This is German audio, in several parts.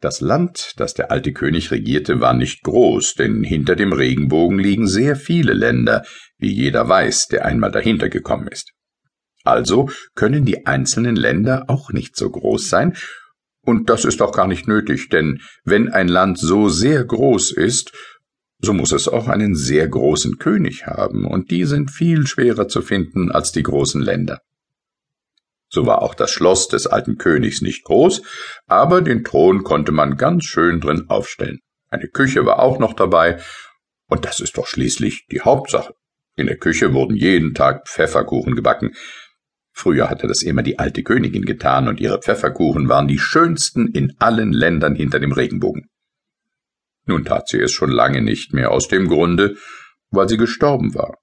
Das Land, das der alte König regierte, war nicht groß, denn hinter dem Regenbogen liegen sehr viele Länder, wie jeder weiß, der einmal dahinter gekommen ist. Also können die einzelnen Länder auch nicht so groß sein, und das ist auch gar nicht nötig, denn wenn ein Land so sehr groß ist, so muss es auch einen sehr großen König haben, und die sind viel schwerer zu finden als die großen Länder. So war auch das Schloss des alten Königs nicht groß, aber den Thron konnte man ganz schön drin aufstellen. Eine Küche war auch noch dabei, und das ist doch schließlich die Hauptsache. In der Küche wurden jeden Tag Pfefferkuchen gebacken, Früher hatte das immer die alte Königin getan, und ihre Pfefferkuchen waren die schönsten in allen Ländern hinter dem Regenbogen. Nun tat sie es schon lange nicht mehr aus dem Grunde, weil sie gestorben war.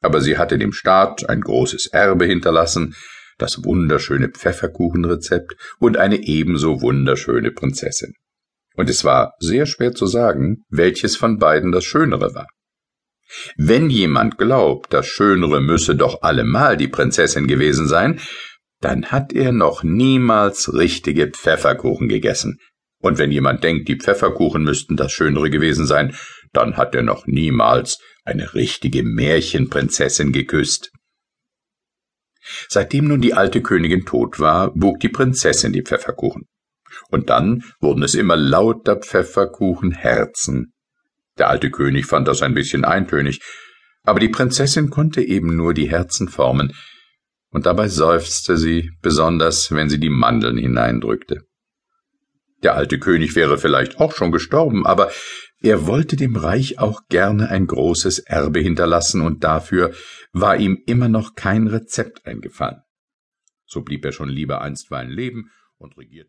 Aber sie hatte dem Staat ein großes Erbe hinterlassen, das wunderschöne Pfefferkuchenrezept und eine ebenso wunderschöne Prinzessin. Und es war sehr schwer zu sagen, welches von beiden das Schönere war. Wenn jemand glaubt, das Schönere müsse doch allemal die Prinzessin gewesen sein, dann hat er noch niemals richtige Pfefferkuchen gegessen. Und wenn jemand denkt, die Pfefferkuchen müssten das Schönere gewesen sein, dann hat er noch niemals eine richtige Märchenprinzessin geküsst. Seitdem nun die alte Königin tot war, bog die Prinzessin die Pfefferkuchen. Und dann wurden es immer lauter Pfefferkuchenherzen, der alte König fand das ein bisschen eintönig, aber die Prinzessin konnte eben nur die Herzen formen, und dabei seufzte sie, besonders wenn sie die Mandeln hineindrückte. Der alte König wäre vielleicht auch schon gestorben, aber er wollte dem Reich auch gerne ein großes Erbe hinterlassen, und dafür war ihm immer noch kein Rezept eingefallen. So blieb er schon lieber einstweilen leben und regierte